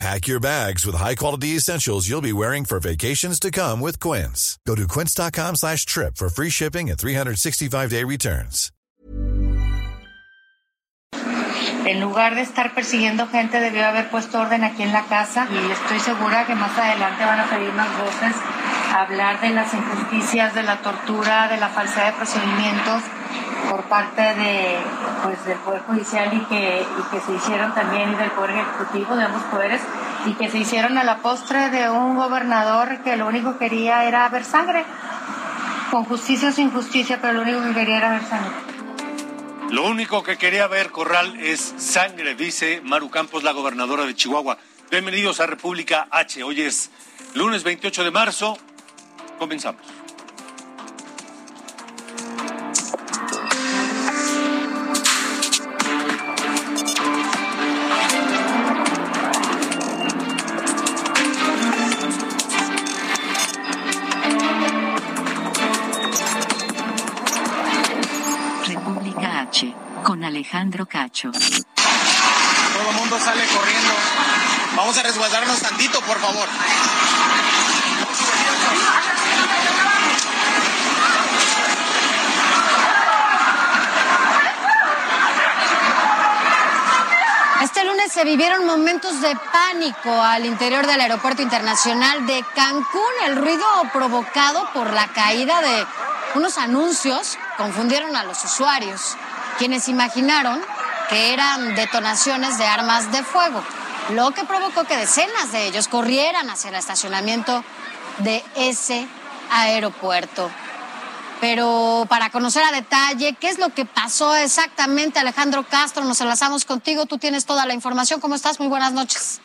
Pack your bags with high-quality essentials you'll be wearing for vacations to come with Quince. Go to quince.com slash trip for free shipping and 365-day returns. En lugar de estar persiguiendo gente, debió haber puesto orden aquí en la casa y estoy segura que más adelante van a pedir más voces hablar de las injusticias, de la tortura, de la falsedad de procedimientos por parte de, pues, del Poder Judicial y que, y que se hicieron también y del Poder Ejecutivo, de ambos poderes, y que se hicieron a la postre de un gobernador que lo único que quería era ver sangre, con justicia o sin justicia, pero lo único que quería era ver sangre. Lo único que quería ver, Corral, es sangre, dice Maru Campos, la gobernadora de Chihuahua. Bienvenidos a República H. Hoy es lunes 28 de marzo. Comenzamos. República H, con Alejandro Cacho. Todo el mundo sale corriendo. Vamos a resguardarnos tantito, por favor. Se vivieron momentos de pánico al interior del Aeropuerto Internacional de Cancún. El ruido provocado por la caída de unos anuncios confundieron a los usuarios, quienes imaginaron que eran detonaciones de armas de fuego, lo que provocó que decenas de ellos corrieran hacia el estacionamiento de ese aeropuerto. Pero para conocer a detalle qué es lo que pasó exactamente, Alejandro Castro, nos enlazamos contigo. Tú tienes toda la información. ¿Cómo estás? Muy buenas noches.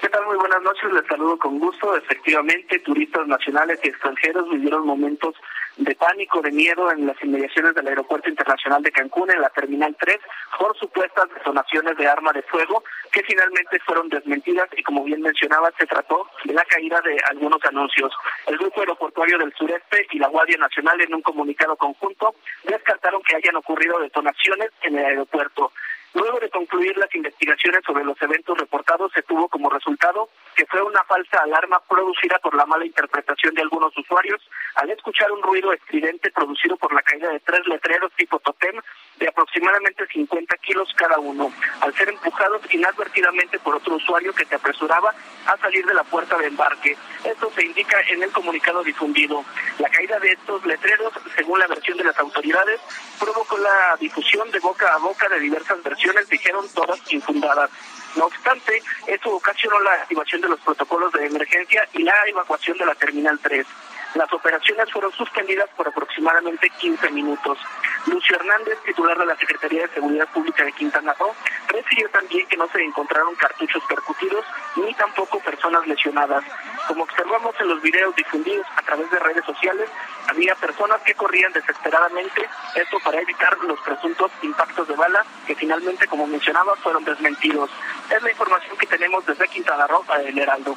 ¿Qué tal? Muy buenas noches. Les saludo con gusto. Efectivamente, turistas nacionales y extranjeros vivieron momentos de pánico, de miedo en las inmediaciones del Aeropuerto Internacional de Cancún, en la Terminal 3, por supuestas detonaciones de arma de fuego, que finalmente fueron desmentidas y, como bien mencionaba, se trató de la caída de algunos anuncios. El Grupo Aeroportuario del Sureste y la Guardia Nacional, en un comunicado conjunto, descartaron que hayan ocurrido detonaciones en el aeropuerto. Luego de concluir las investigaciones sobre los eventos reportados, se tuvo como resultado que fue una falsa alarma producida por la mala interpretación de algunos usuarios al escuchar un ruido estridente producido por la caída de tres letreros tipo totem de aproximadamente 50 kilos cada uno, al ser empujados inadvertidamente por otro usuario que se apresuraba a salir de la puerta de embarque. Esto se indica en el comunicado difundido. La caída de estos letreros, según la versión de las autoridades, provocó la difusión de boca a boca de diversas versiones, dijeron todas infundadas. No obstante, esto ocasionó la activación de los protocolos de emergencia y la evacuación de la Terminal 3. Las operaciones fueron suspendidas por aproximadamente 15 minutos. Lucio Hernández, titular de la Secretaría de Seguridad Pública de Quintana Roo, refirió también que no se encontraron cartuchos percutidos ni tampoco personas lesionadas. Como observamos en los videos difundidos a través de redes sociales, había personas que corrían desesperadamente, esto para evitar los presuntos impactos de bala que finalmente, como mencionaba, fueron desmentidos. Es la información que tenemos desde Quintana Roo para el Heraldo.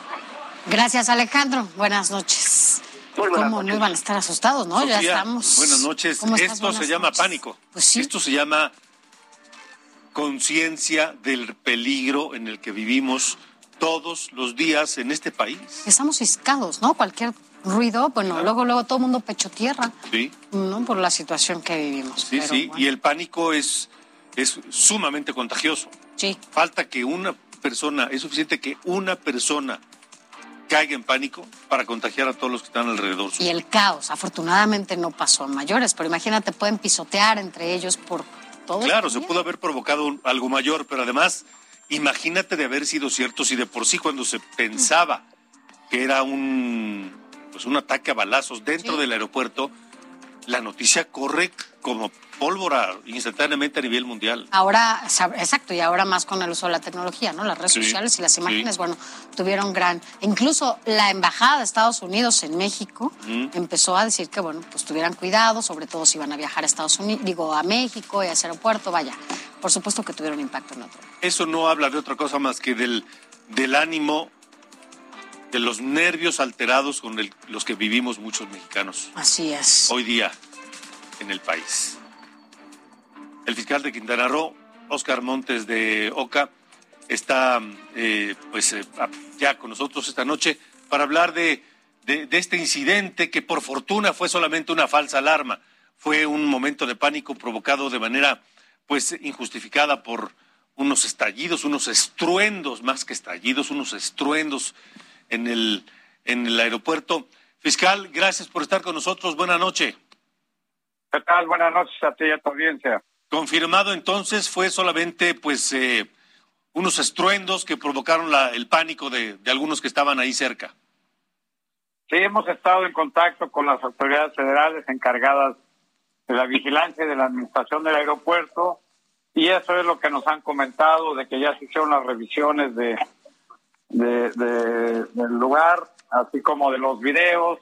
Gracias, Alejandro. Buenas noches. Muy ¿Cómo no iban a estar asustados, no? ya estamos. Buenas noches. Esto Buenas se llama noches. pánico. Pues sí. Esto se llama conciencia del peligro en el que vivimos todos los días en este país. Estamos ciscados, ¿no? Cualquier ruido, bueno, Claro. luego, luego todo el mundo pecho tierra, Sí, ¿no? Por la situación que vivimos. sí, Pero sí. bueno, Y el pánico es, es sumamente contagioso. Sí, Falta que una persona, es suficiente que una persona caiga en pánico para contagiar a todos los que están alrededor. y el caos. Afortunadamente no pasó a mayores, pero imagínate, pueden pisotear entre ellos por todo. el Claro, se pudo haber provocado algo mayor, pero además, imagínate de haber sido cierto si de por sí cuando se pensaba que era un, pues un ataque a balazos dentro Sí. del aeropuerto, la noticia corre como pólvora instantáneamente a nivel mundial. Ahora, exacto, y ahora más con el uso de la tecnología, ¿no? Las redes sociales y las imágenes, bueno, tuvieron gran... Incluso la Embajada de Estados Unidos en México empezó a decir que, bueno, pues tuvieran cuidado, sobre todo si iban a viajar a Estados Unidos, digo, a México y a ese aeropuerto, vaya, por supuesto que tuvieron impacto en otro. Eso no habla de otra cosa más que del, del ánimo de los nervios alterados con los que vivimos muchos mexicanos. Así es. Hoy día en el país. El fiscal de Quintana Roo, Oscar Montes de Oca, está eh, pues eh, ya con nosotros esta noche para hablar de, de, este incidente que por fortuna fue solamente una falsa alarma. Fue un momento de pánico provocado de manera pues injustificada por unos estallidos, unos estruendos, más que estallidos, unos estruendos en el, en el aeropuerto. Fiscal, gracias por estar con nosotros. Buenas noches. ¿Qué tal? Buenas noches a ti y a tu audiencia. Confirmado entonces fue solamente pues eh, unos estruendos que provocaron la, el pánico de, de algunos que estaban ahí cerca. Sí, hemos estado en contacto con las autoridades federales encargadas de la vigilancia y de la administración del aeropuerto y eso es lo que nos han comentado de que ya se hicieron las revisiones de de, del lugar, así como de los videos,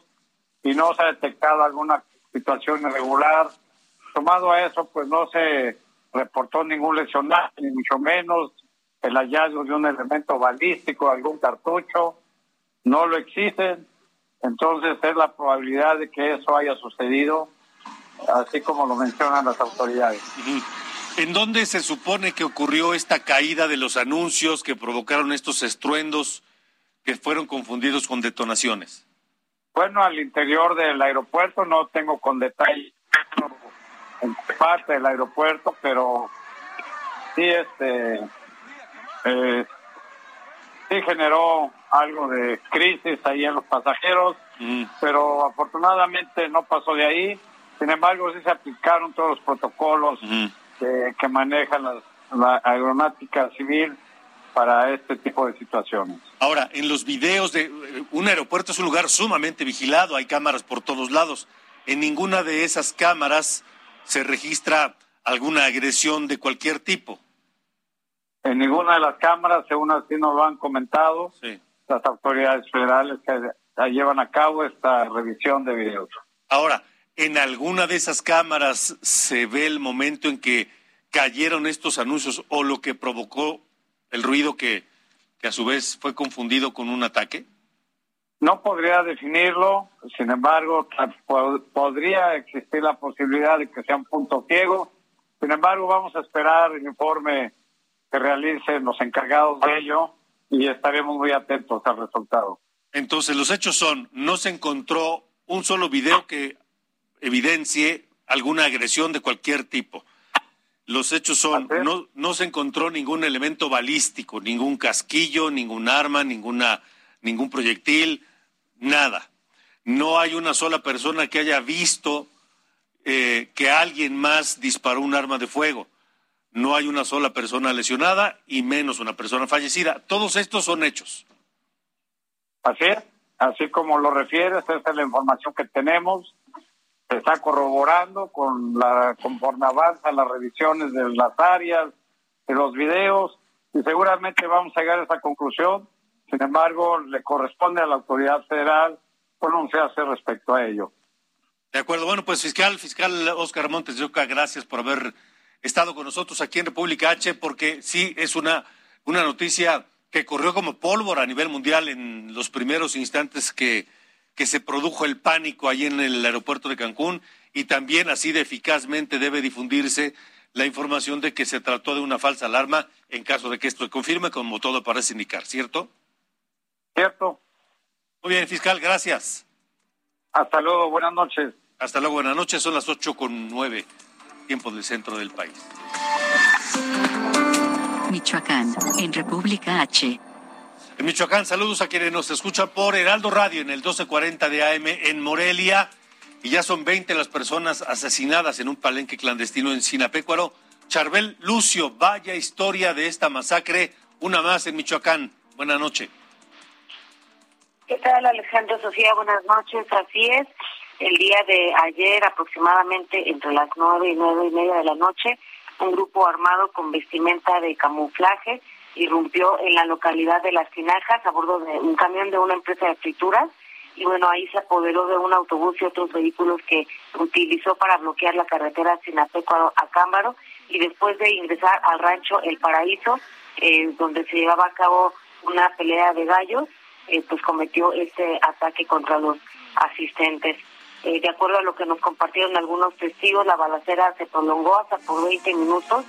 y no se ha detectado alguna situación irregular. Tomado a eso, pues no se reportó ningún lesionado, ni mucho menos el hallazgo de un elemento balístico, algún cartucho, no lo existen. Entonces es la probabilidad de que eso haya sucedido, así como lo mencionan las autoridades. ¿En dónde se supone que ocurrió esta caída de los anuncios que provocaron estos estruendos que fueron confundidos con detonaciones? Bueno, al interior del aeropuerto, no tengo con detalle en parte del aeropuerto, pero sí, este, eh, sí generó algo de crisis ahí en los pasajeros, mm. pero afortunadamente no pasó de ahí. Sin embargo, sí se aplicaron todos los protocolos. Mm que, maneja la, aeronáutica civil para este tipo de situaciones. Ahora, en los videos de un aeropuerto es un lugar sumamente vigilado, hay cámaras por todos lados. En ninguna de esas cámaras se registra alguna agresión de cualquier tipo. En ninguna de las cámaras, según así nos lo han comentado, las autoridades federales que llevan a cabo esta revisión de videos. Ahora, en alguna de esas cámaras se ve el momento en que cayeron estos anuncios o lo que provocó el ruido que, que a su vez fue confundido con un ataque? No podría definirlo, sin embargo, podría existir la posibilidad de que sea un punto ciego. Sin embargo, vamos a esperar el informe que realicen los encargados de ello y estaremos muy atentos al resultado. Entonces, los hechos son, no se encontró un solo video que evidencie alguna agresión de cualquier tipo. Los hechos son, no, no se encontró ningún elemento balístico, ningún casquillo, ningún arma, ninguna, ningún proyectil, nada. No hay una sola persona que haya visto eh, que alguien más disparó un arma de fuego. No hay una sola persona lesionada y menos una persona fallecida. Todos estos son hechos. Así es, así como lo refieres, esa es la información que tenemos se está corroborando con la conforme avanzan las revisiones de las áreas, de los videos, y seguramente vamos a llegar a esa conclusión. Sin embargo, le corresponde a la autoridad federal pronunciarse respecto a ello. De acuerdo. Bueno, pues fiscal, fiscal Oscar Montes de Oca, gracias por haber estado con nosotros aquí en República H, porque sí es una, una noticia que corrió como pólvora a nivel mundial en los primeros instantes que que se produjo el pánico ahí en el aeropuerto de Cancún y también así de eficazmente debe difundirse la información de que se trató de una falsa alarma en caso de que esto se confirme, como todo parece indicar, ¿cierto? Cierto. Muy bien, fiscal, gracias. Hasta luego, buenas noches. Hasta luego, buenas noches. Son las ocho con nueve, tiempo del centro del país. Michoacán, en República H. En Michoacán, saludos a quienes nos escuchan por Heraldo Radio en el 1240 de AM en Morelia. Y ya son 20 las personas asesinadas en un palenque clandestino en Sinapecuaro. Charbel Lucio, vaya historia de esta masacre. Una más en Michoacán. Buenas noches. ¿Qué tal, Alejandro Sofía? Buenas noches. Así es. el día de ayer, aproximadamente entre las nueve y nueve y media de la noche, un grupo armado con vestimenta de camuflaje irrumpió en la localidad de Las Tinajas a bordo de un camión de una empresa de frituras y bueno, ahí se apoderó de un autobús y otros vehículos que utilizó para bloquear la carretera Sinapeco a Cámbaro y después de ingresar al rancho El Paraíso, eh, donde se llevaba a cabo una pelea de gallos, eh, pues cometió este ataque contra los asistentes. Eh, de acuerdo a lo que nos compartieron algunos testigos, la balacera se prolongó hasta por 20 minutos,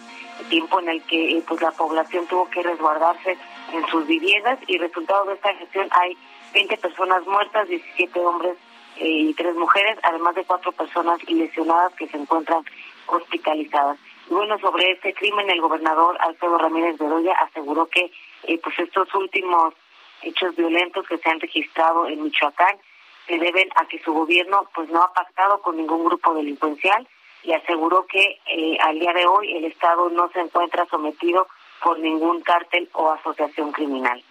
tiempo en el que eh, pues la población tuvo que resguardarse en sus viviendas y resultado de esta gestión hay 20 personas muertas, 17 hombres eh, y tres mujeres, además de cuatro personas lesionadas que se encuentran hospitalizadas. Y bueno, sobre este crimen, el gobernador Alfredo Ramírez Bedoya aseguró que pues estos últimos hechos violentos que se han registrado en Michoacán se deben a que su gobierno pues no ha pactado con ningún grupo delincuencial y aseguró que eh, al día de hoy el Estado no se encuentra sometido por ningún cártel o asociación criminal.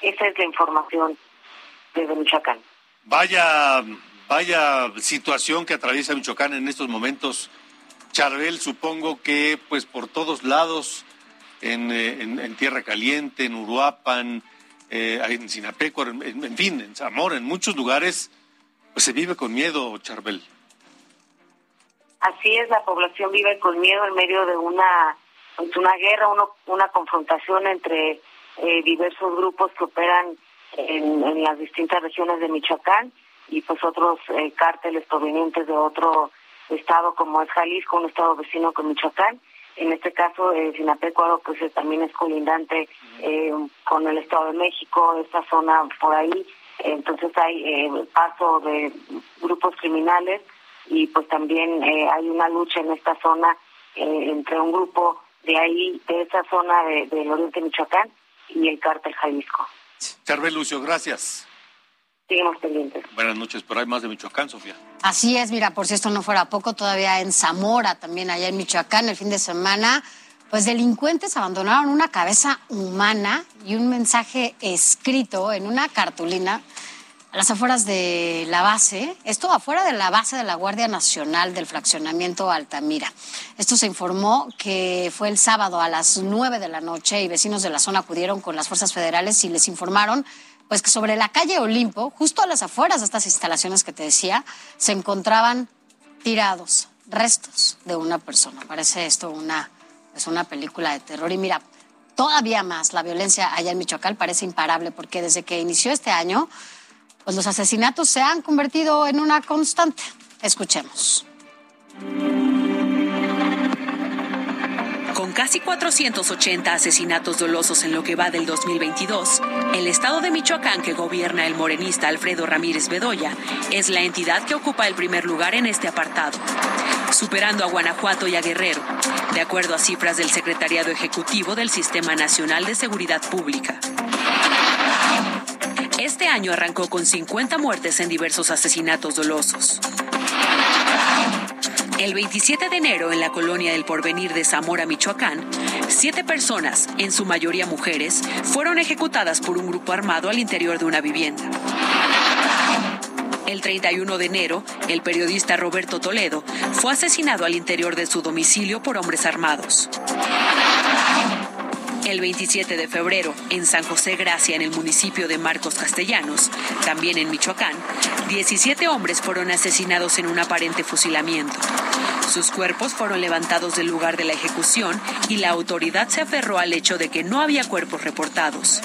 Esa es la información desde Michoacán. Vaya, vaya situación que atraviesa Michoacán en estos momentos. Charbel, supongo que pues por todos lados, en, eh, en, Tierra Caliente, en Uruapan, eh, en Sinapeco, en, en, fin, en Zamora, en muchos lugares, pues se vive con miedo, Charbel. Así es, la población vive con miedo en medio de una, pues, una guerra, uno, una confrontación entre eh, diversos grupos que operan en, las distintas regiones de Michoacán y pues otros eh, cárteles provenientes de otro estado como es Jalisco, un estado vecino con Michoacán. En este caso, eh, Sinapecuaro pues eh, también es colindante eh, con el Estado de México, esta zona por ahí entonces hay eh, paso de grupos criminales y pues también eh, hay una lucha en esta zona eh, entre un grupo de ahí, de esa zona de, del Oriente Michoacán y el cártel Jalisco. Charbel Lucio, gracias. Seguimos pendientes. Buenas noches, pero hay más de Michoacán, Sofía. Así es, mira, por si esto no fuera poco, todavía en Zamora, también allá en Michoacán, el fin de semana pues delincuentes abandonaron una cabeza humana y un mensaje escrito en una cartulina a las afueras de la base, esto afuera de la base de la Guardia Nacional del fraccionamiento Altamira. Esto se informó que fue el sábado a las nueve de la noche y vecinos de la zona acudieron con las fuerzas federales y les informaron pues que sobre la calle Olimpo, justo a las afueras de estas instalaciones que te decía, se encontraban tirados restos de una persona. Parece esto una es una película de terror. Y mira, todavía más, la violencia allá en Michoacán parece imparable porque desde que inició este año, pues los asesinatos se han convertido en una constante. Escuchemos. Con casi 480 asesinatos dolosos en lo que va del 2022, el estado de Michoacán que gobierna el morenista Alfredo Ramírez Bedoya es la entidad que ocupa el primer lugar en este apartado, superando a Guanajuato y a Guerrero, de acuerdo a cifras del Secretariado Ejecutivo del Sistema Nacional de Seguridad Pública. Este año arrancó con 50 muertes en diversos asesinatos dolosos. El 27 de enero, en la colonia del Porvenir de Zamora, Michoacán, siete personas, en su mayoría mujeres, fueron ejecutadas por un grupo armado al interior de una vivienda. El 31 de enero, el periodista Roberto Toledo fue asesinado al interior de su domicilio por hombres armados. El 27 de febrero, en San José Gracia, en el municipio de Marcos Castellanos, también en Michoacán, 17 hombres fueron asesinados en un aparente fusilamiento. Sus cuerpos fueron levantados del lugar de la ejecución y la autoridad se aferró al hecho de que no había cuerpos reportados.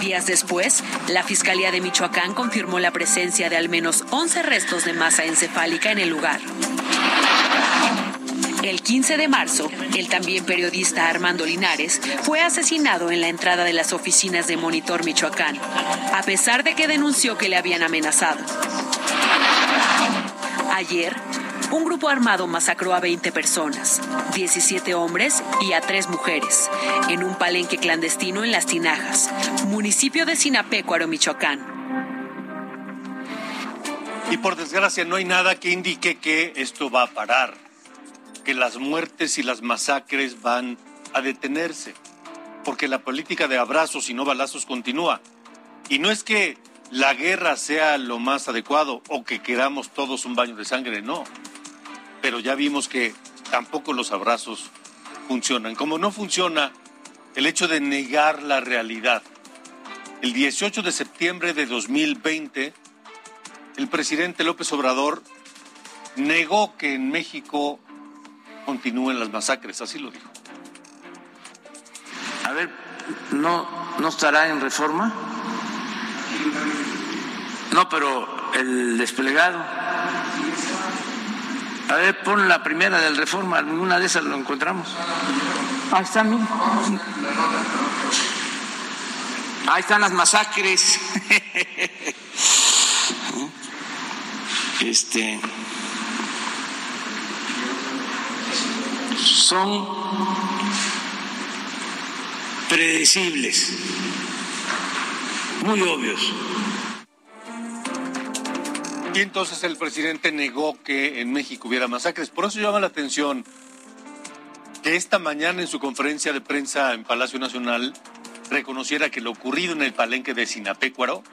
Días después, la Fiscalía de Michoacán confirmó la presencia de al menos 11 restos de masa encefálica en el lugar. El 15 de marzo, el también periodista Armando Linares fue asesinado en la entrada de las oficinas de Monitor Michoacán, a pesar de que denunció que le habían amenazado. Ayer, un grupo armado masacró a 20 personas, 17 hombres y a 3 mujeres, en un palenque clandestino en Las Tinajas, municipio de Sinapecuaro, Michoacán. Y por desgracia no hay nada que indique que esto va a parar que las muertes y las masacres van a detenerse, porque la política de abrazos y no balazos continúa. Y no es que la guerra sea lo más adecuado o que queramos todos un baño de sangre, no. Pero ya vimos que tampoco los abrazos funcionan. Como no funciona el hecho de negar la realidad. El 18 de septiembre de 2020, el presidente López Obrador negó que en México continúen las masacres, así lo dijo. A ver, ¿no, no estará en reforma? No, pero el desplegado. A ver, pon la primera del reforma, ninguna de esas lo encontramos. Ahí están, Ahí están las masacres. Este. Son predecibles, muy obvios. Y entonces el presidente negó que en México hubiera masacres. Por eso llama la atención que esta mañana en su conferencia de prensa en Palacio Nacional reconociera que lo ocurrido en el palenque de Sinapecuaro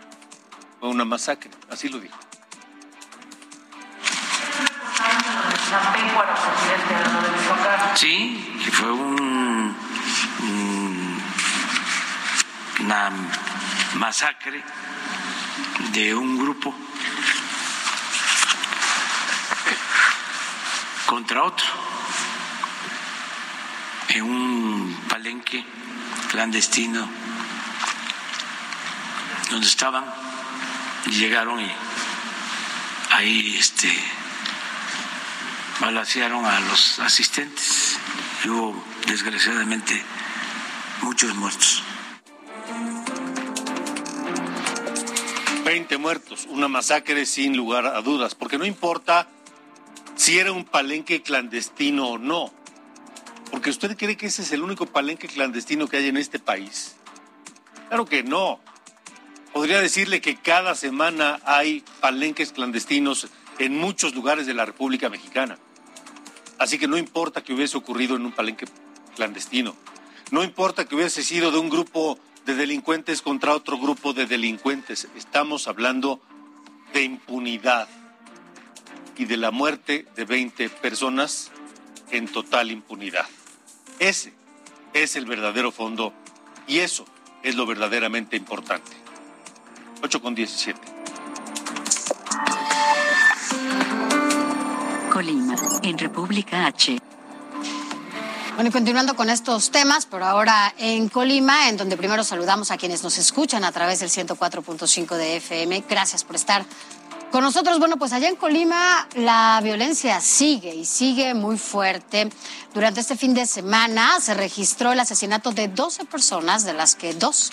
fue una masacre. Así lo dijo. Sí, que fue un, una masacre de un grupo contra otro en un palenque clandestino donde estaban y llegaron y ahí este balacearon a los asistentes y hubo desgraciadamente muchos muertos. 20 muertos, una masacre sin lugar a dudas, porque no importa si era un palenque clandestino o no. Porque usted cree que ese es el único palenque clandestino que hay en este país. Claro que no. Podría decirle que cada semana hay palenques clandestinos en muchos lugares de la República Mexicana. Así que no importa que hubiese ocurrido en un palenque clandestino. No importa que hubiese sido de un grupo de delincuentes contra otro grupo de delincuentes. Estamos hablando de impunidad y de la muerte de 20 personas en total impunidad. Ese es el verdadero fondo y eso es lo verdaderamente importante. 8 con 17. Colima, en República H. Bueno, y continuando con estos temas, pero ahora en Colima, en donde primero saludamos a quienes nos escuchan a través del 104.5 de FM. Gracias por estar con nosotros, bueno, pues allá en Colima la violencia sigue y sigue muy fuerte. Durante este fin de semana se registró el asesinato de 12 personas, de las que dos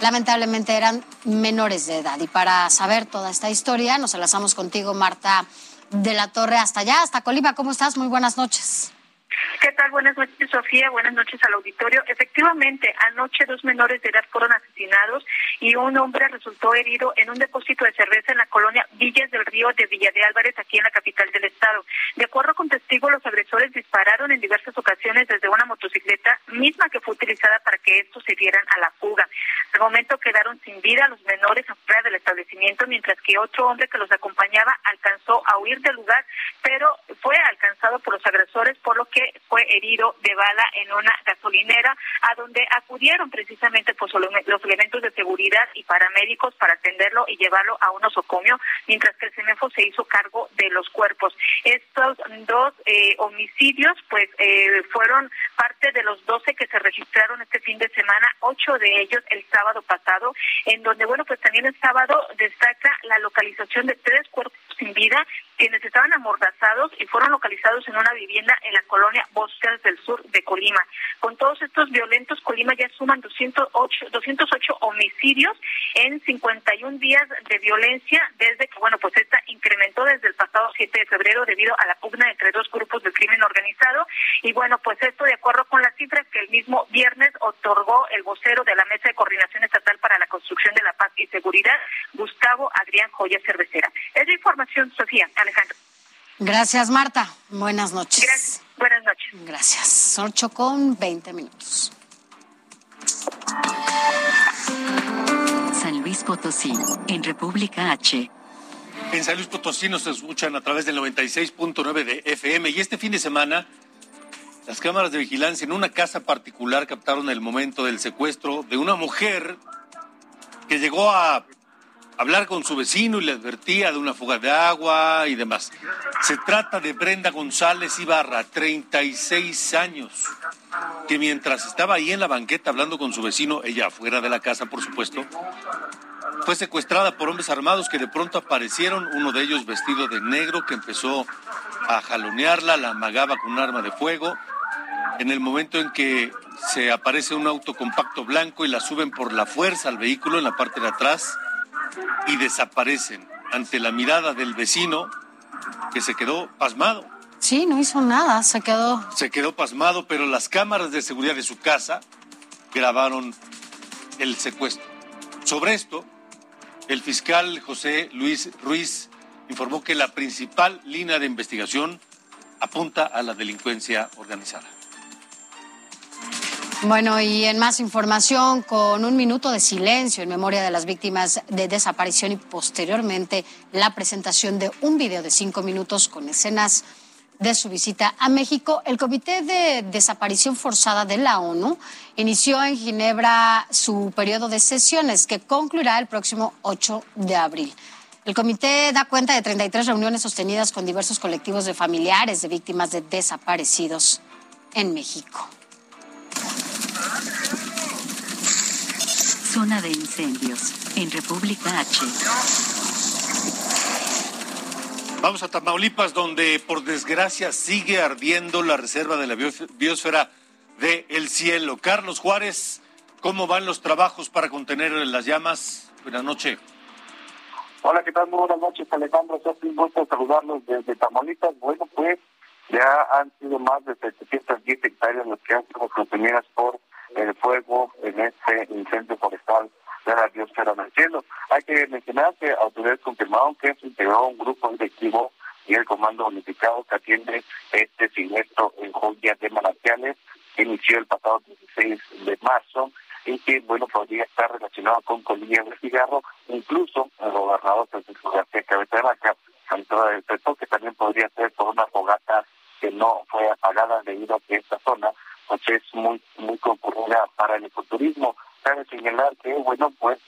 lamentablemente eran menores de edad. Y para saber toda esta historia, nos enlazamos contigo, Marta de la Torre, hasta allá, hasta Colima. ¿Cómo estás? Muy buenas noches. ¿Qué tal? Buenas noches, Sofía. Buenas noches al auditorio. Efectivamente, anoche dos menores de edad fueron asesinados y un hombre resultó herido en un depósito de cerveza en la colonia Villas del Río de Villa de Álvarez, aquí en la capital del estado. De acuerdo con testigos, los agresores dispararon en diversas ocasiones desde una motocicleta misma que fue utilizada para que estos se dieran a la fuga. Al momento quedaron sin vida los menores afuera del establecimiento, mientras que otro hombre que los acompañaba alcanzó a huir del lugar, pero fue alcanzado por los agresores, por lo que fue herido de bala en una gasolinera, a donde acudieron precisamente pues, los elementos de seguridad y paramédicos para atenderlo y llevarlo a un osocomio, mientras que el CEMEFO se hizo cargo de los cuerpos. Estos dos eh, homicidios pues eh, fueron parte de los 12 que se registraron este fin de semana, ocho de ellos el sábado pasado, en donde, bueno, pues también el sábado destaca la localización de tres cuerpos sin vida quienes estaban amordazados y fueron localizados en una vivienda en la colonia Bosques del Sur de Colima. Con todos estos violentos, Colima ya suman 208, 208 homicidios en 51 días de violencia desde que, bueno, pues esta incrementó desde el pasado 7 de febrero debido a la pugna entre dos grupos de crimen organizado. Y bueno, pues esto de acuerdo con las cifras que el mismo viernes otorgó el vocero de la Mesa de Coordinación Estatal para la Construcción de la Paz y Seguridad, Gustavo Adrián Joya Cervecera. Es la información, Sofía. Gracias, Marta. Buenas noches. Gracias. Buenas noches. Gracias. 8 con 20 minutos. Luis Potosí, en República H. En San Luis Potosí nos escuchan a través del 96.9 de FM y este fin de semana las cámaras de vigilancia en una casa particular captaron el momento del secuestro de una mujer que llegó a hablar con su vecino y le advertía de una fuga de agua y demás. Se trata de Brenda González Ibarra, 36 años, que mientras estaba ahí en la banqueta hablando con su vecino, ella afuera de la casa, por supuesto, fue secuestrada por hombres armados que de pronto aparecieron, uno de ellos vestido de negro, que empezó a jalonearla, la amagaba con un arma de fuego. En el momento en que se aparece un auto compacto blanco y la suben por la fuerza al vehículo en la parte de atrás y desaparecen ante la mirada del vecino que se quedó pasmado. Sí, no hizo nada, se quedó. Se quedó pasmado, pero las cámaras de seguridad de su casa grabaron el secuestro. Sobre esto, el fiscal José Luis Ruiz informó que la principal línea de investigación apunta a la delincuencia organizada. Bueno, y en más información, con un minuto de silencio en memoria de las víctimas de desaparición y posteriormente la presentación de un video de cinco minutos con escenas de su visita a México, el Comité de Desaparición Forzada de la ONU inició en Ginebra su periodo de sesiones que concluirá el próximo 8 de abril. El comité da cuenta de 33 reuniones sostenidas con diversos colectivos de familiares de víctimas de desaparecidos en México. Zona de incendios en República H. Vamos a Tamaulipas, donde por desgracia sigue ardiendo la reserva de la biosfera de El Cielo. Carlos Juárez, ¿cómo van los trabajos para contener las llamas? Buenas noches. Hola, ¿qué tal? Muy buenas noches, Alejandro. Es un gusto saludarlos desde Tamaulipas. Bueno, pues ya han sido más de 710 hectáreas las que han sido consumidas por el fuego en este incendio forestal de la biosfera del cielo. Hay que mencionar que autoridades confirmaron que se integró un grupo directivo y el Comando Unificado que atiende este siniestro en Joya de Manantiales, que inició el pasado 16 de marzo y que, bueno, podría estar relacionado con colillas de cigarro, incluso el gobernador Francisco García Cabeza de Vaca, del sector, que también podría ser por una fogata que no fue apagada debido a que esta zona pues es muy muy concurrida para el ecoturismo. Cabe señalar que, bueno, pues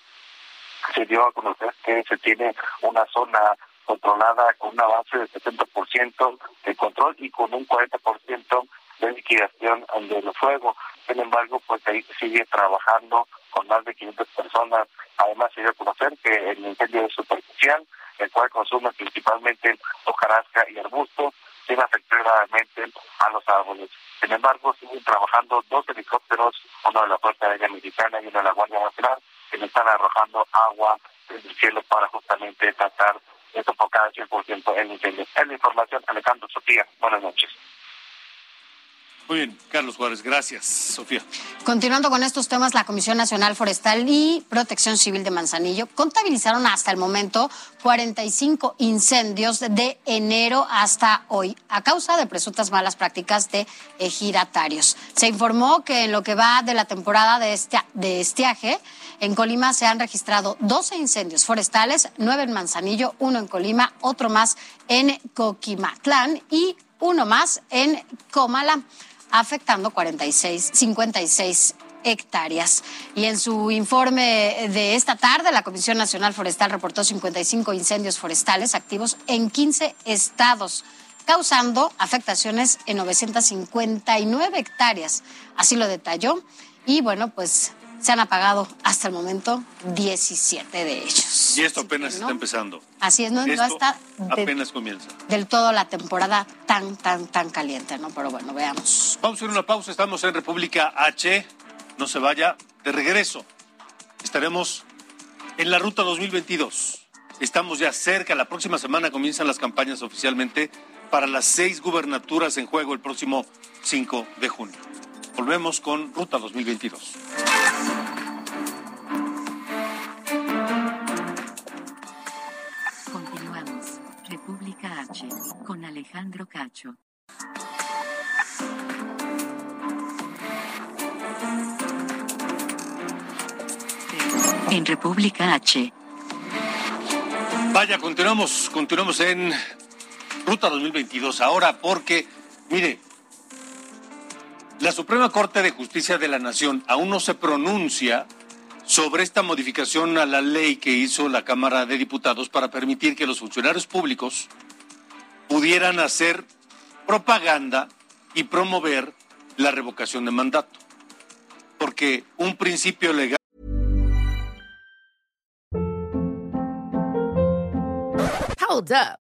se dio a conocer que se tiene una zona controlada con una base del 70% de control y con un 40% de liquidación del fuego. Sin embargo, pues ahí se sigue trabajando con más de 500 personas. Además, se dio a conocer que el incendio es superficial, el cual consume principalmente hojarasca y arbusto, sin afectar gravemente a los árboles. Sin embargo, siguen trabajando dos helicópteros, uno de la Fuerza Aérea Mexicana y uno de la Guardia Nacional, que le están arrojando agua del cielo para justamente tratar de sofocar al 100% el incendio. Es la información, Alejandro Sofía. Buenas noches. Muy bien, Gracias, Sofía. Continuando con estos temas, la Comisión Nacional Forestal y Protección Civil de Manzanillo contabilizaron hasta el momento 45 incendios de enero hasta hoy a causa de presuntas malas prácticas de ejidatarios. Se informó que en lo que va de la temporada de, de estiaje, en Colima se han registrado 12 incendios forestales, 9 en Manzanillo, uno en Colima, otro más en Coquimatlán y uno más en Comala afectando 46, 56 hectáreas. Y en su informe de esta tarde, la Comisión Nacional Forestal reportó 55 incendios forestales activos en 15 estados, causando afectaciones en 959 hectáreas. Así lo detalló. Y bueno, pues se han apagado hasta el momento 17 de ellos. Y esto apenas está empezando. Así es, no, no está apenas comienza. Del todo la temporada tan, tan, tan caliente, ¿no? Pero bueno, veamos. Vamos a ir una pausa, estamos en República H. No se vaya, de regreso. Estaremos en la ruta 2022. Estamos ya cerca, la próxima semana comienzan las campañas oficialmente para las seis gubernaturas en juego el próximo 5 de junio. Volvemos con Ruta 2022. Alejandro Cacho. en República H. Vaya, continuamos, continuamos en Ruta 2022 ahora porque, mire, la Suprema Corte de Justicia de la Nación aún no se pronuncia sobre esta modificación a la ley que hizo la Cámara de Diputados para permitir que los funcionarios públicos pudieran hacer propaganda y promover la revocación de mandato. Porque un principio legal Hold up.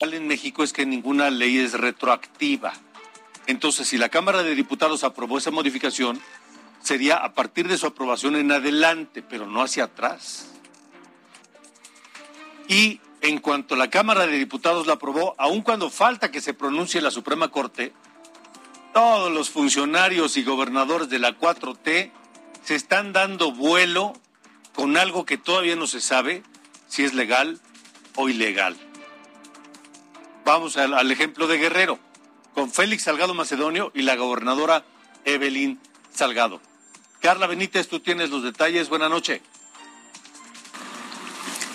en México es que ninguna ley es retroactiva. Entonces, si la Cámara de Diputados aprobó esa modificación, sería a partir de su aprobación en adelante, pero no hacia atrás. Y en cuanto la Cámara de Diputados la aprobó, aun cuando falta que se pronuncie la Suprema Corte, todos los funcionarios y gobernadores de la 4T se están dando vuelo con algo que todavía no se sabe si es legal o ilegal. Vamos al, ejemplo de Guerrero, con Félix Salgado Macedonio y la gobernadora Evelyn Salgado. Carla Benítez, tú tienes los detalles. Buenas noches.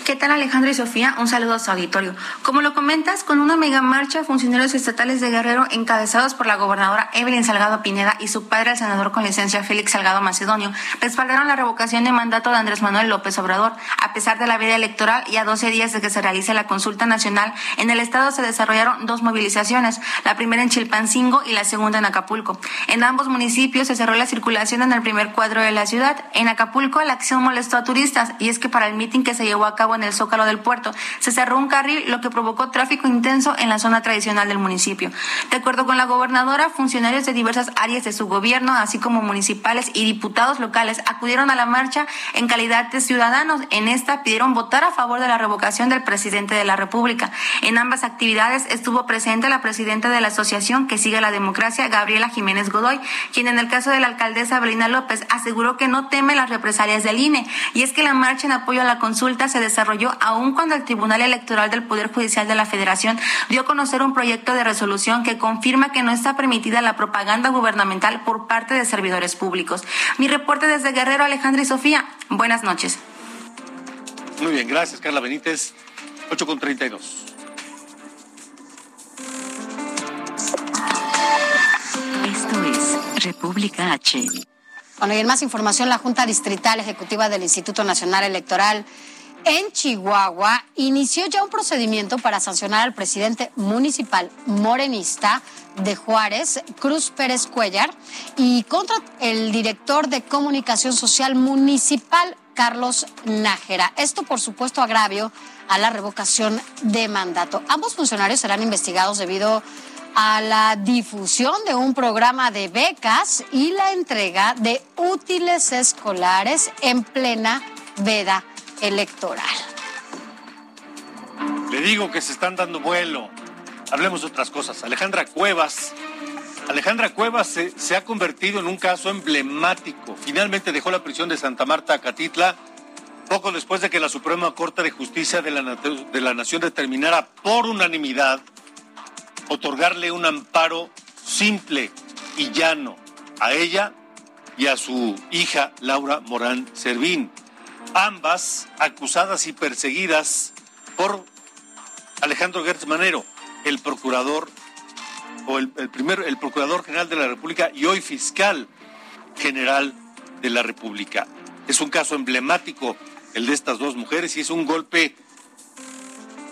¿Qué tal Alejandro y Sofía? Un saludo a su auditorio. Como lo comentas, con una mega marcha, funcionarios estatales de Guerrero encabezados por la gobernadora Evelyn Salgado Pineda y su padre, el senador con licencia Félix Salgado Macedonio, respaldaron la revocación de mandato de Andrés Manuel López Obrador. A pesar de la vida electoral y a 12 días de que se realice la consulta nacional, en el estado se desarrollaron dos movilizaciones, la primera en Chilpancingo y la segunda en Acapulco. En ambos municipios se cerró la circulación en el primer cuadro de la ciudad. En Acapulco la acción molestó a turistas y es que para el mitin que se llevó a cabo en el Zócalo del puerto. Se cerró un carril, lo que provocó tráfico intenso en la zona tradicional del municipio. De acuerdo con la gobernadora, funcionarios de diversas áreas de su gobierno, así como municipales y diputados locales, acudieron a la marcha en calidad de ciudadanos. En esta pidieron votar a favor de la revocación del presidente de la República. En ambas actividades estuvo presente la presidenta de la asociación que sigue la democracia, Gabriela Jiménez Godoy, quien en el caso de la alcaldesa Belina López aseguró que no teme las represalias del INE. Y es que la marcha en apoyo a la consulta se desarrolló aun cuando el Tribunal Electoral del Poder Judicial de la Federación dio a conocer un proyecto de resolución que confirma que no está permitida la propaganda gubernamental por parte de servidores públicos. Mi reporte desde Guerrero, Alejandra y Sofía. Buenas noches. Muy bien, gracias Carla Benítez. 8 con 32. Esto es República H. Bueno, y en más información, la Junta Distrital Ejecutiva del Instituto Nacional Electoral en Chihuahua inició ya un procedimiento para sancionar al presidente municipal morenista de Juárez, Cruz Pérez Cuellar, y contra el director de comunicación social municipal, Carlos Nájera. Esto, por supuesto, agravio a la revocación de mandato. Ambos funcionarios serán investigados debido a la difusión de un programa de becas y la entrega de útiles escolares en plena veda electoral. Le digo que se están dando vuelo. Hablemos de otras cosas. Alejandra Cuevas. Alejandra Cuevas se, se, ha convertido en un caso emblemático. Finalmente dejó la prisión de Santa Marta a Catitla poco después de que la Suprema Corte de Justicia de la, de la Nación determinara por unanimidad otorgarle un amparo simple y llano a ella y a su hija Laura Morán Servín ambas acusadas y perseguidas por Alejandro Gertz Manero, el procurador o el, el, primer, el procurador general de la República y hoy fiscal general de la República. Es un caso emblemático el de estas dos mujeres y es un golpe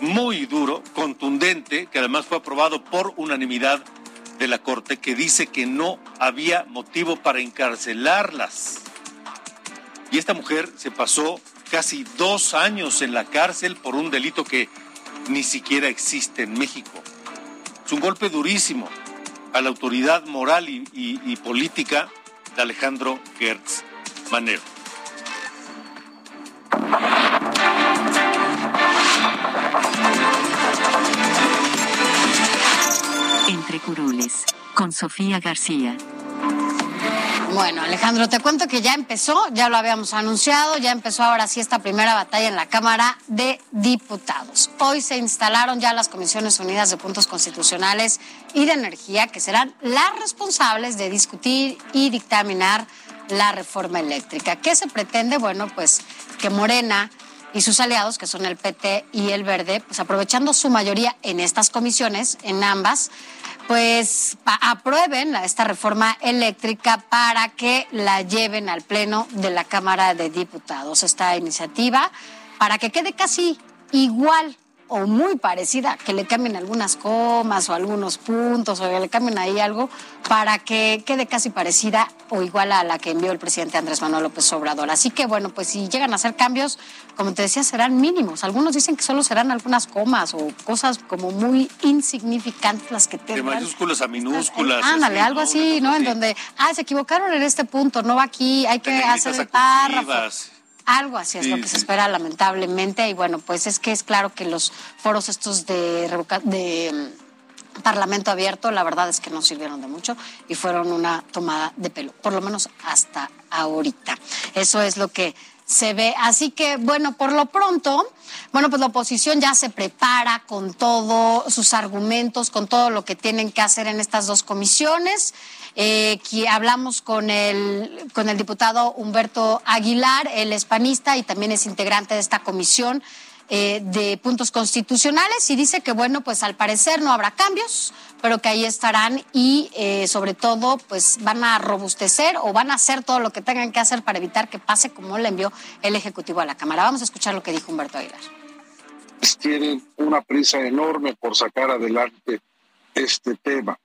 muy duro, contundente, que además fue aprobado por unanimidad de la Corte, que dice que no había motivo para encarcelarlas. Y esta mujer se pasó casi dos años en la cárcel por un delito que ni siquiera existe en México. Es un golpe durísimo a la autoridad moral y, política de Alejandro Gertz Manero. Entre Curules, con Sofía García. Bueno, Alejandro, te cuento que ya empezó, ya lo habíamos anunciado, ya empezó ahora sí esta primera batalla en la Cámara de Diputados. Hoy se instalaron ya las Comisiones Unidas de Puntos Constitucionales y de Energía, que serán las responsables de discutir y dictaminar la reforma eléctrica. ¿Qué se pretende? Bueno, pues que Morena y sus aliados, que son el PT y el Verde, pues aprovechando su mayoría en estas comisiones, en ambas, pues aprueben esta reforma eléctrica para que la lleven al Pleno de la Cámara de Diputados. Esta iniciativa para que quede casi igual o muy parecida, que le cambien algunas comas o algunos puntos o le cambien ahí algo para que quede casi parecida o igual a la que envió el presidente Andrés Manuel López Obrador. Así que bueno, pues si llegan a hacer cambios, como te decía, serán mínimos. Algunos dicen que solo serán algunas comas o cosas como muy insignificantes las que tengan. De mayúsculas a minúsculas. Ándale, algo así, ¿no? En donde, ah, se equivocaron en este punto, no va aquí, hay que hacer. Algo así es lo que se espera lamentablemente y bueno, pues es que es claro que los foros estos de, de mm, Parlamento abierto, la verdad es que no sirvieron de mucho y fueron una tomada de pelo, por lo menos hasta ahorita. Eso es lo que se ve. Así que, bueno, por lo pronto, bueno, pues la oposición ya se prepara con todos sus argumentos, con todo lo que tienen que hacer en estas dos comisiones. Eh, hablamos con el, con el diputado Humberto Aguilar, el hispanista y también es integrante de esta comisión eh, de puntos constitucionales y dice que, bueno, pues al parecer no habrá cambios, pero que ahí estarán y eh, sobre todo, pues van a robustecer o van a hacer todo lo que tengan que hacer para evitar que pase como le envió el Ejecutivo a la Cámara. Vamos a escuchar lo que dijo Humberto Aguilar. Tienen una prisa enorme por sacar adelante este tema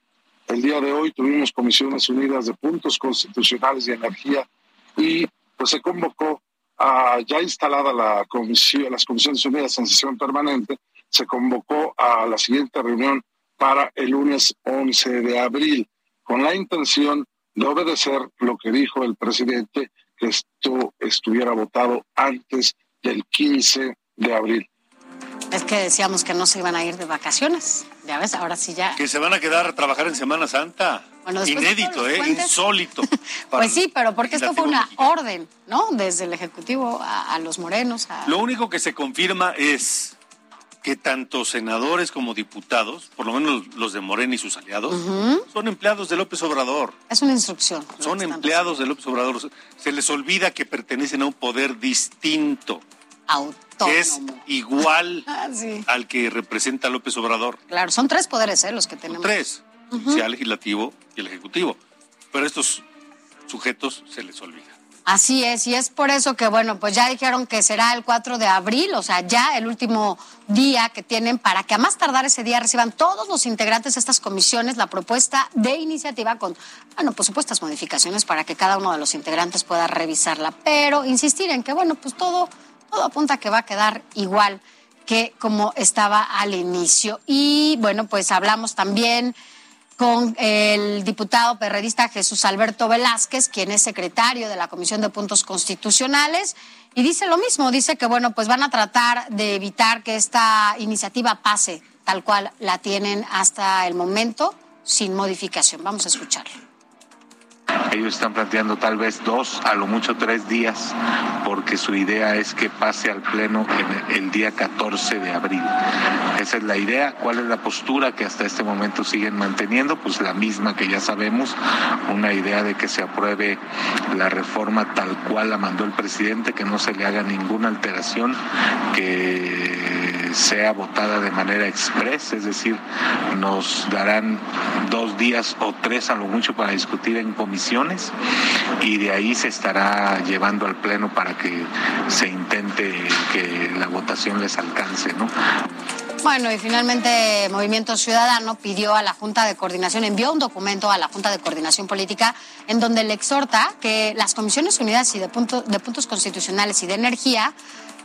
el día de hoy tuvimos comisiones unidas de puntos constitucionales y energía y pues se convocó a, ya instalada la comisión, las comisiones unidas en sesión permanente, se convocó a la siguiente reunión para el lunes 11 de abril, con la intención de obedecer lo que dijo el presidente, que esto estuviera votado antes del 15 de abril. Es que decíamos que no se iban a ir de vacaciones. Ya ves, ahora sí ya. Que se van a quedar a trabajar en Semana Santa. Inédito, ¿eh? Insólito. pues sí, pero porque esto fue una orden, ¿no? Desde el Ejecutivo a, los morenos. Lo único que se confirma es que tanto senadores como diputados, por lo menos los de Morena y sus aliados, son empleados de López Obrador. Es una instrucción. Son empleados de López Obrador. Se les olvida que pertenecen a un poder distinto. Autónomo es igual ah, al que representa López Obrador. Claro, son tres poderes ¿eh? los que tenemos. tres, el legislativo y el ejecutivo. Pero a estos sujetos se les olvida. Así es, y es por eso que, bueno, pues ya dijeron que será el 4 de abril, o sea, ya el último día que tienen para que a más tardar ese día reciban todos los integrantes de estas comisiones la propuesta de iniciativa con, bueno, pues supuestas modificaciones para que cada uno de los integrantes pueda revisarla. Pero insistir en que, bueno, pues todo todo apunta a que va a quedar igual que como estaba al inicio. Y bueno, pues hablamos también con el diputado perredista Jesús Alberto Velázquez, quien es secretario de la Comisión de Puntos Constitucionales, y dice lo mismo, dice que bueno, pues van a tratar de evitar que esta iniciativa pase tal cual la tienen hasta el momento, sin modificación. Vamos a escucharlo. Ellos están planteando tal vez dos, a lo mucho tres días, porque su idea es que pase al Pleno en el día 14 de abril. Esa es la idea. ¿Cuál es la postura que hasta este momento siguen manteniendo? Pues la misma que ya sabemos, una idea de que se apruebe la reforma tal cual la mandó el presidente, que no se le haga ninguna alteración, que sea votada de manera express, es decir, nos darán dos días o tres a lo mucho para discutir en comisión y de ahí se estará llevando al Pleno para que se intente que la votación les alcance, ¿no? Bueno, y finalmente Movimiento Ciudadano pidió a la Junta de Coordinación, envió un documento a la Junta de Coordinación Política en donde le exhorta que las Comisiones Unidas y de, de Puntos Constitucionales y de Energía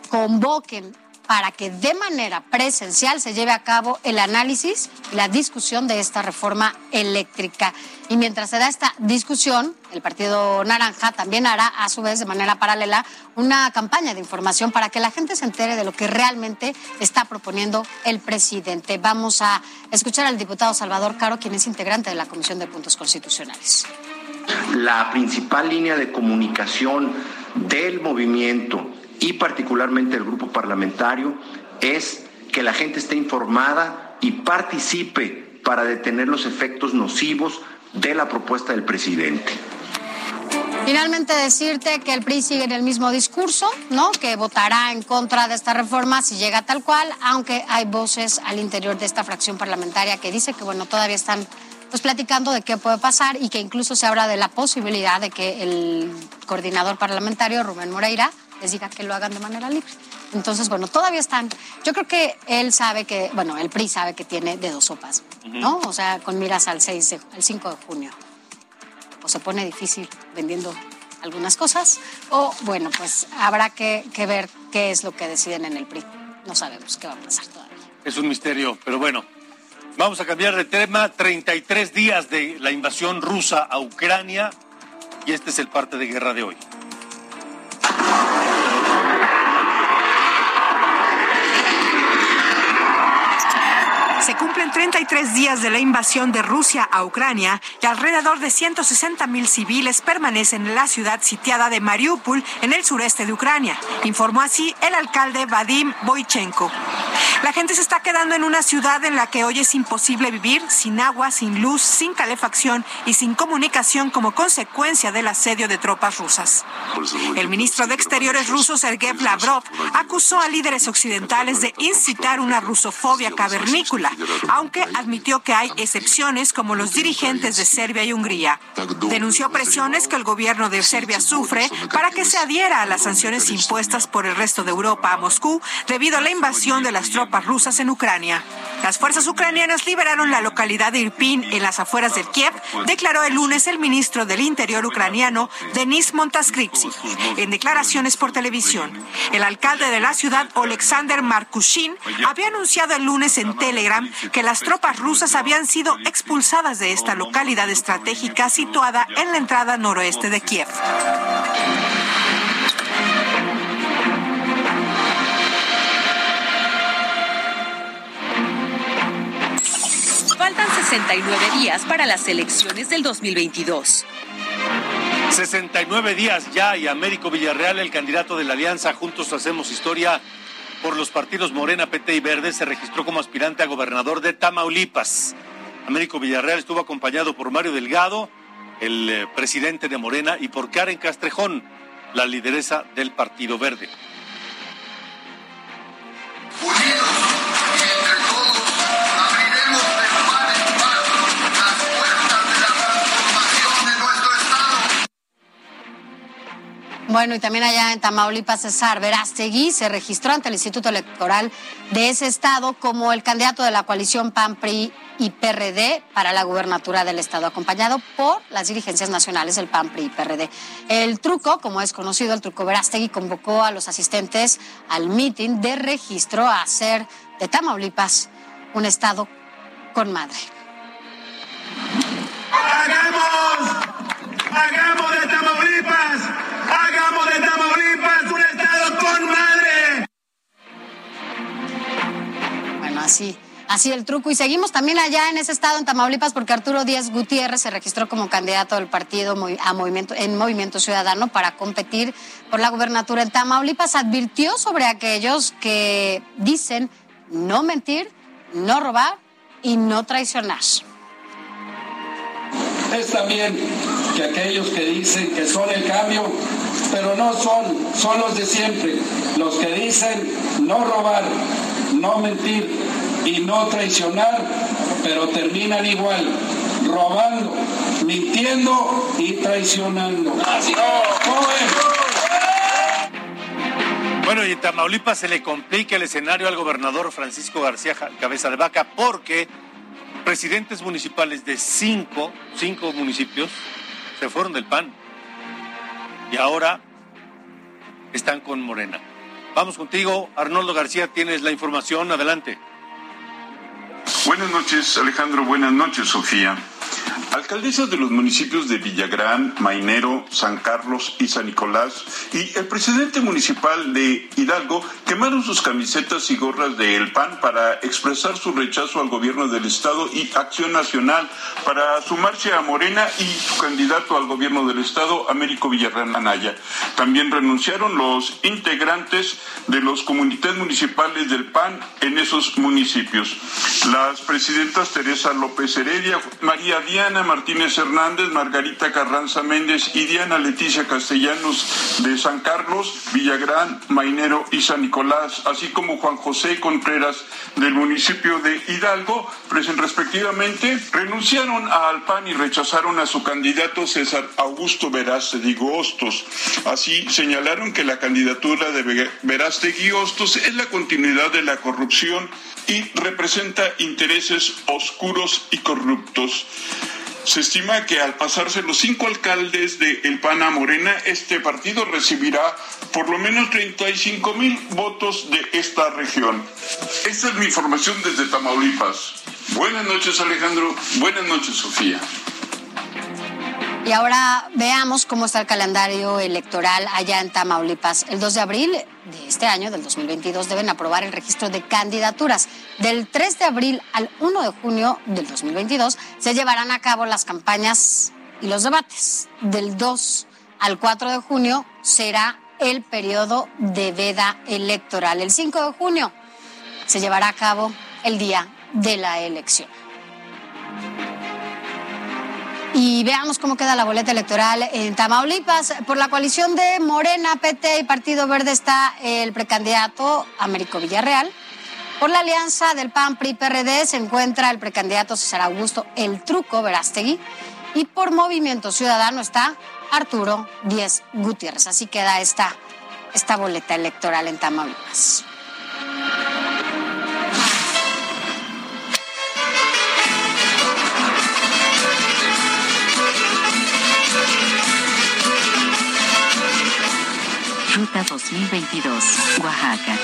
convoquen para que de manera presencial se lleve a cabo el análisis y la discusión de esta reforma eléctrica. Y mientras se da esta discusión, el Partido Naranja también hará a su vez de manera paralela una campaña de información para que la gente se entere de lo que realmente está proponiendo el presidente. Vamos a escuchar al diputado Salvador Caro, quien es integrante de la Comisión de Puntos Constitucionales. La principal línea de comunicación del movimiento y particularmente el grupo parlamentario es que la gente esté informada y participe para detener los efectos nocivos de la propuesta del presidente. Finalmente decirte que el PRI sigue en el mismo discurso, ¿no? Que votará en contra de esta reforma si llega tal cual, aunque hay voces al interior de esta fracción parlamentaria que dice que bueno, todavía están pues platicando de qué puede pasar y que incluso se habla de la posibilidad de que el coordinador parlamentario Rubén Moreira les diga que lo hagan de manera libre. Entonces, bueno, todavía están. Yo creo que él sabe que, bueno, el PRI sabe que tiene de dos sopas, ¿no? O sea, con miras al 6 al 5 de junio. O se pone difícil vendiendo algunas cosas, o bueno, pues habrá que, que ver qué es lo que deciden en el PRI. No sabemos qué va a pasar todavía. Es un misterio, pero bueno, Vamos a cambiar de tema. 33 días de la invasión rusa a Ucrania y este es el parte de guerra de hoy. Cumplen 33 días de la invasión de Rusia a Ucrania y alrededor de 160 mil civiles permanecen en la ciudad sitiada de Mariupol, en el sureste de Ucrania, informó así el alcalde Vadim Boychenko. La gente se está quedando en una ciudad en la que hoy es imposible vivir sin agua, sin luz, sin calefacción y sin comunicación como consecuencia del asedio de tropas rusas. El ministro de Exteriores ruso Sergei Lavrov acusó a líderes occidentales de incitar una rusofobia cavernícola aunque admitió que hay excepciones como los dirigentes de Serbia y Hungría. Denunció presiones que el gobierno de Serbia sufre para que se adhiera a las sanciones impuestas por el resto de Europa a Moscú debido a la invasión de las tropas rusas en Ucrania. Las fuerzas ucranianas liberaron la localidad de Irpin en las afueras del Kiev, declaró el lunes el ministro del Interior ucraniano, Denis Montaskripsi, en declaraciones por televisión. El alcalde de la ciudad, Alexander Markushin, había anunciado el lunes en Telegram que las tropas rusas habían sido expulsadas de esta localidad estratégica situada en la entrada noroeste de Kiev. Faltan 69 días para las elecciones del 2022. 69 días ya y Américo Villarreal, el candidato de la Alianza Juntos Hacemos Historia por los partidos Morena, PT y Verde, se registró como aspirante a gobernador de Tamaulipas. Américo Villarreal estuvo acompañado por Mario Delgado, el eh, presidente de Morena, y por Karen Castrejón, la lideresa del Partido Verde. Bueno, y también allá en Tamaulipas, César Verástegui se registró ante el Instituto Electoral de ese estado como el candidato de la coalición PAN, PRI y PRD para la gubernatura del estado, acompañado por las dirigencias nacionales del PAN, PRI y PRD. El truco, como es conocido, el truco Verástegui convocó a los asistentes al mitin de registro a hacer de Tamaulipas un estado con madre. ¡Hagamos! ¡Hagamos de Tamaulipas! ¡Hagamos de Tamaulipas un estado con madre! Bueno, así. Así el truco. Y seguimos también allá en ese estado, en Tamaulipas, porque Arturo Díaz Gutiérrez se registró como candidato del partido a movimiento, en Movimiento Ciudadano para competir por la gubernatura en Tamaulipas. Advirtió sobre aquellos que dicen no mentir, no robar y no traicionar es también que aquellos que dicen que son el cambio, pero no son, son los de siempre, los que dicen no robar, no mentir y no traicionar, pero terminan igual, robando, mintiendo y traicionando. Bueno, y en Tamaulipas se le complica el escenario al gobernador Francisco García Cabeza de Vaca porque presidentes municipales de cinco, cinco municipios se fueron del PAN y ahora están con Morena. Vamos contigo, Arnoldo García, tienes la información, adelante. Buenas noches, Alejandro. Buenas noches, Sofía. Alcaldesas de los municipios de Villagrán, Mainero, San Carlos y San Nicolás y el presidente municipal de Hidalgo quemaron sus camisetas y gorras de El PAN para expresar su rechazo al gobierno del Estado y Acción Nacional para sumarse a Morena y su candidato al gobierno del Estado, Américo Villarreal Anaya. También renunciaron los integrantes de los comunidades municipales del PAN en esos municipios. Las presidentas Teresa López Heredia, María Diana Martínez Hernández, Margarita Carranza Méndez y Diana Leticia Castellanos de San Carlos, Villagrán, Mainero y San Nicolás, así como Juan José Contreras del municipio de Hidalgo, respectivamente, renunciaron al PAN y rechazaron a su candidato César Augusto Verástegui Hostos. Así señalaron que la candidatura de Verástegui Hostos es la continuidad de la corrupción y representa intereses oscuros y corruptos. Se estima que al pasarse los cinco alcaldes de El Pana Morena, este partido recibirá por lo menos 35 mil votos de esta región. Esta es mi información desde Tamaulipas. Buenas noches Alejandro, buenas noches Sofía. Y ahora veamos cómo está el calendario electoral allá en Tamaulipas. El 2 de abril de este año, del 2022, deben aprobar el registro de candidaturas. Del 3 de abril al 1 de junio del 2022 se llevarán a cabo las campañas y los debates. Del 2 al 4 de junio será el periodo de veda electoral. El 5 de junio se llevará a cabo el día de la elección. Y veamos cómo queda la boleta electoral en Tamaulipas. Por la coalición de Morena, PT y Partido Verde está el precandidato Américo Villarreal. Por la alianza del PAN PRI PRD se encuentra el precandidato César Augusto El Truco Verástegui. Y por Movimiento Ciudadano está Arturo Díez Gutiérrez. Así queda esta, esta boleta electoral en Tamaulipas. Ruta 2022, Oaxaca.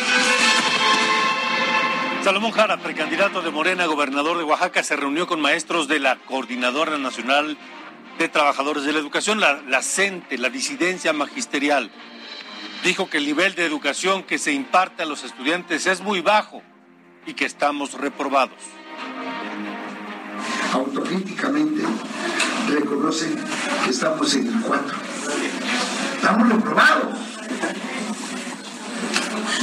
Salomón Jara, precandidato de Morena, gobernador de Oaxaca, se reunió con maestros de la Coordinadora Nacional de Trabajadores de la Educación, la, la CENTE, la disidencia magisterial. Dijo que el nivel de educación que se imparte a los estudiantes es muy bajo y que estamos reprobados. Autocríticamente reconocen que estamos en el 4. Estamos reprobados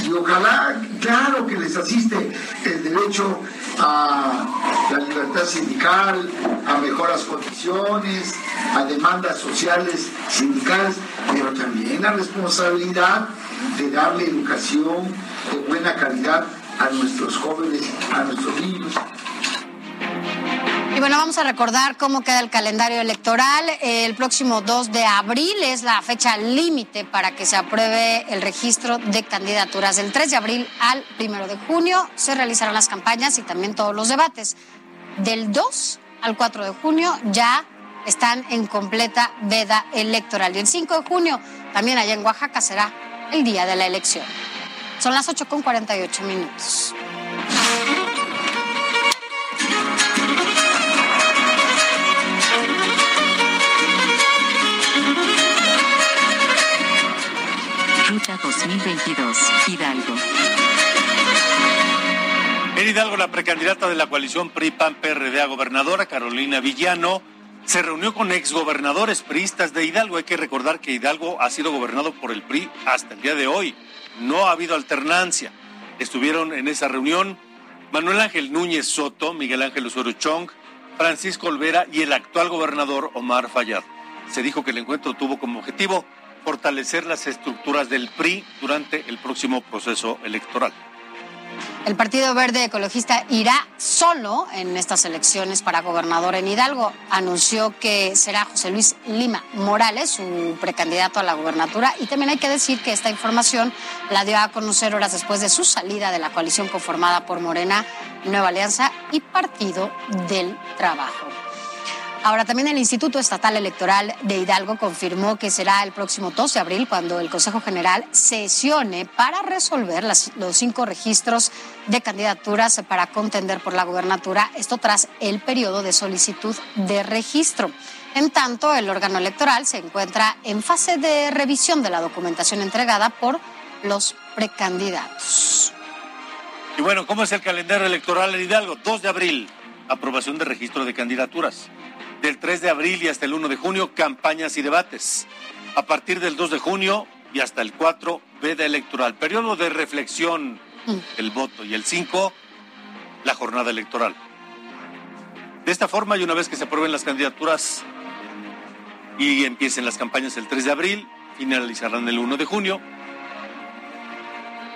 y ojalá, claro que les asiste el derecho a la libertad sindical, a mejoras condiciones, a demandas sociales sindicales, pero también la responsabilidad de darle educación de buena calidad a nuestros jóvenes, a nuestros niños. Y bueno, vamos a recordar cómo queda el calendario electoral. El próximo 2 de abril es la fecha límite para que se apruebe el registro de candidaturas. Del 3 de abril al 1 de junio se realizarán las campañas y también todos los debates. Del 2 al 4 de junio ya están en completa veda electoral. Y el 5 de junio, también allá en Oaxaca, será el día de la elección. Son las 8 con 48 minutos. Ruta 2022, Hidalgo. En Hidalgo, la precandidata de la coalición PRI-PAN-PRD a gobernadora, Carolina Villano, se reunió con exgobernadores priistas de Hidalgo. Hay que recordar que Hidalgo ha sido gobernado por el PRI hasta el día de hoy. No ha habido alternancia. Estuvieron en esa reunión Manuel Ángel Núñez Soto, Miguel Ángel Osorio Chong, Francisco Olvera y el actual gobernador Omar Fayad. Se dijo que el encuentro tuvo como objetivo fortalecer las estructuras del PRI durante el próximo proceso electoral. El Partido Verde Ecologista irá solo en estas elecciones para gobernador en Hidalgo. Anunció que será José Luis Lima Morales, su precandidato a la gobernatura. Y también hay que decir que esta información la dio a conocer horas después de su salida de la coalición conformada por Morena, Nueva Alianza y Partido del Trabajo. Ahora también el Instituto Estatal Electoral de Hidalgo confirmó que será el próximo 12 de abril cuando el Consejo General sesione para resolver los cinco registros de candidaturas para contender por la gobernatura, esto tras el periodo de solicitud de registro. En tanto, el órgano electoral se encuentra en fase de revisión de la documentación entregada por los precandidatos. Y bueno, ¿cómo es el calendario electoral en Hidalgo? 2 de abril, aprobación de registro de candidaturas. Del 3 de abril y hasta el 1 de junio, campañas y debates. A partir del 2 de junio y hasta el 4, veda electoral. Periodo de reflexión, el voto. Y el 5, la jornada electoral. De esta forma, y una vez que se aprueben las candidaturas y empiecen las campañas el 3 de abril, finalizarán el 1 de junio.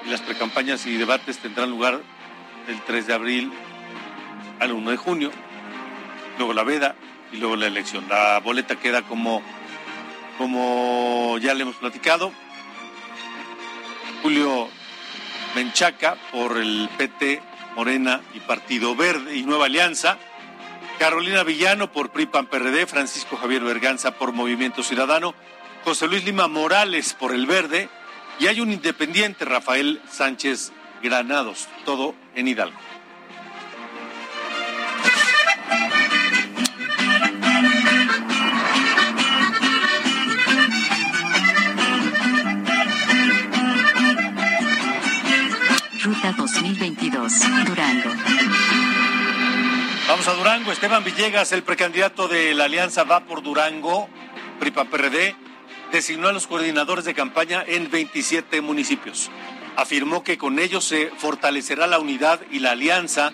Y las precampañas y debates tendrán lugar del 3 de abril al 1 de junio. Luego la veda y luego la elección. La boleta queda como, como ya le hemos platicado. Julio Menchaca por el PT, Morena y Partido Verde y Nueva Alianza. Carolina Villano por PRI PAN PRD, Francisco Javier Berganza por Movimiento Ciudadano, José Luis Lima Morales por el Verde y hay un independiente, Rafael Sánchez Granados, todo en Hidalgo. Ruta 2022, Durango. Vamos a Durango. Esteban Villegas, el precandidato de la Alianza Va por Durango, PRIPA PRD, designó a los coordinadores de campaña en 27 municipios. Afirmó que con ellos se fortalecerá la unidad y la alianza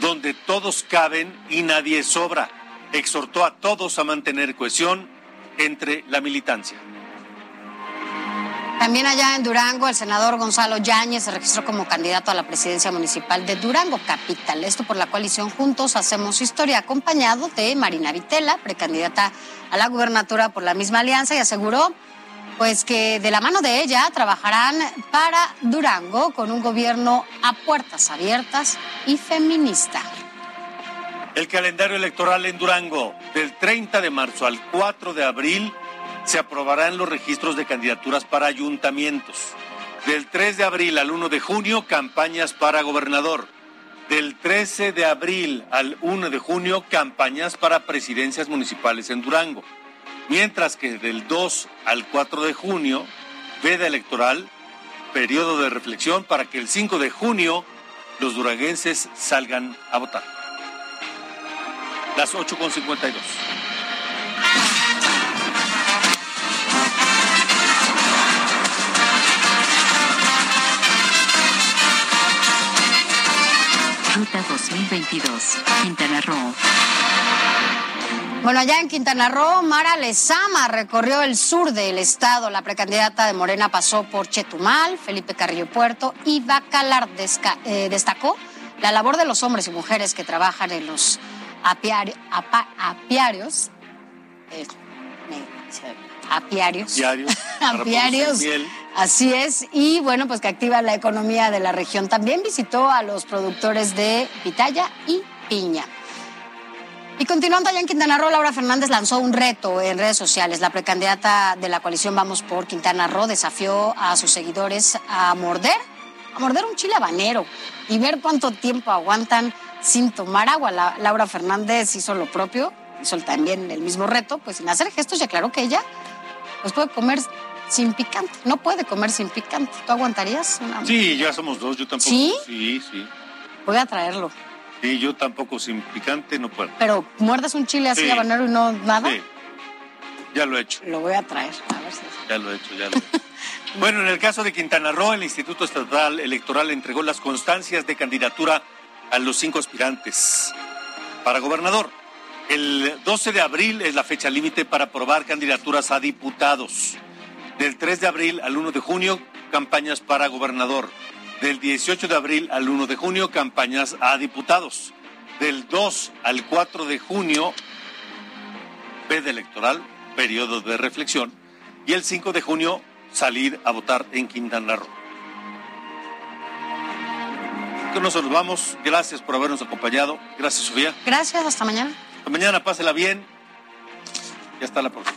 donde todos caben y nadie sobra. Exhortó a todos a mantener cohesión entre la militancia. También allá en Durango, el senador Gonzalo Yáñez se registró como candidato a la presidencia municipal de Durango, capital. Esto por la coalición Juntos Hacemos Historia, acompañado de Marina Vitela, precandidata a la gubernatura por la misma alianza, y aseguró pues que de la mano de ella trabajarán para Durango con un gobierno a puertas abiertas y feminista. El calendario electoral en Durango, del 30 de marzo al 4 de abril, se aprobarán los registros de candidaturas para ayuntamientos. Del 3 de abril al 1 de junio, campañas para gobernador. Del 13 de abril al 1 de junio, campañas para presidencias municipales en Durango. Mientras que del 2 al 4 de junio, veda electoral, periodo de reflexión para que el 5 de junio los duranguenses salgan a votar. Las 8.52. Ruta 2022, Quintana Roo. Bueno, allá en Quintana Roo, Mara Lezama recorrió el sur del estado. La precandidata de Morena pasó por Chetumal, Felipe Carrillo Puerto y Bacalar Desca- eh, destacó la labor de los hombres y mujeres que trabajan en los apiari- apa- apiarios. eh, me- se- apiarios. Apiarios. Así es, y bueno, pues que activa la economía de la región. También visitó a los productores de pitaya y piña. Y continuando allá en Quintana Roo, Laura Fernández lanzó un reto en redes sociales. La precandidata de la coalición Vamos por Quintana Roo desafió a sus seguidores a morder, a morder un chile habanero y ver cuánto tiempo aguantan sin tomar agua. La- Laura Fernández hizo lo propio, hizo también el mismo reto, pues sin hacer gestos y aclaró que ella pues puede comer sin picante, no puede comer sin picante. ¿Tú aguantarías? Una- Sí, ya somos dos, yo tampoco. ¿Sí? Sí, sí. Voy a traerlo. Sí, yo tampoco sin picante no puedo. Pero muerdes un chile así Sí. habanero y no nada, Sí, ya lo he hecho, lo voy a traer. A ver si... ya lo he hecho, ya lo he hecho. Bueno, en el caso de Quintana Roo, el Instituto Estatal Electoral entregó las constancias de candidatura a los cinco aspirantes para gobernador. El 12 de abril es la fecha límite para aprobar candidaturas a diputados. Del 3 de abril al 1 de junio, campañas para gobernador. Del 18 de abril al 1 de junio, campañas a diputados. Del 2 al 4 de junio, veda electoral, periodo de reflexión. Y el 5 de junio, salir a votar en Quintana Roo. Con nosotros vamos. Gracias por habernos acompañado. Gracias, Sofía. Gracias, hasta mañana. Hasta mañana, pásela bien. Y hasta la próxima.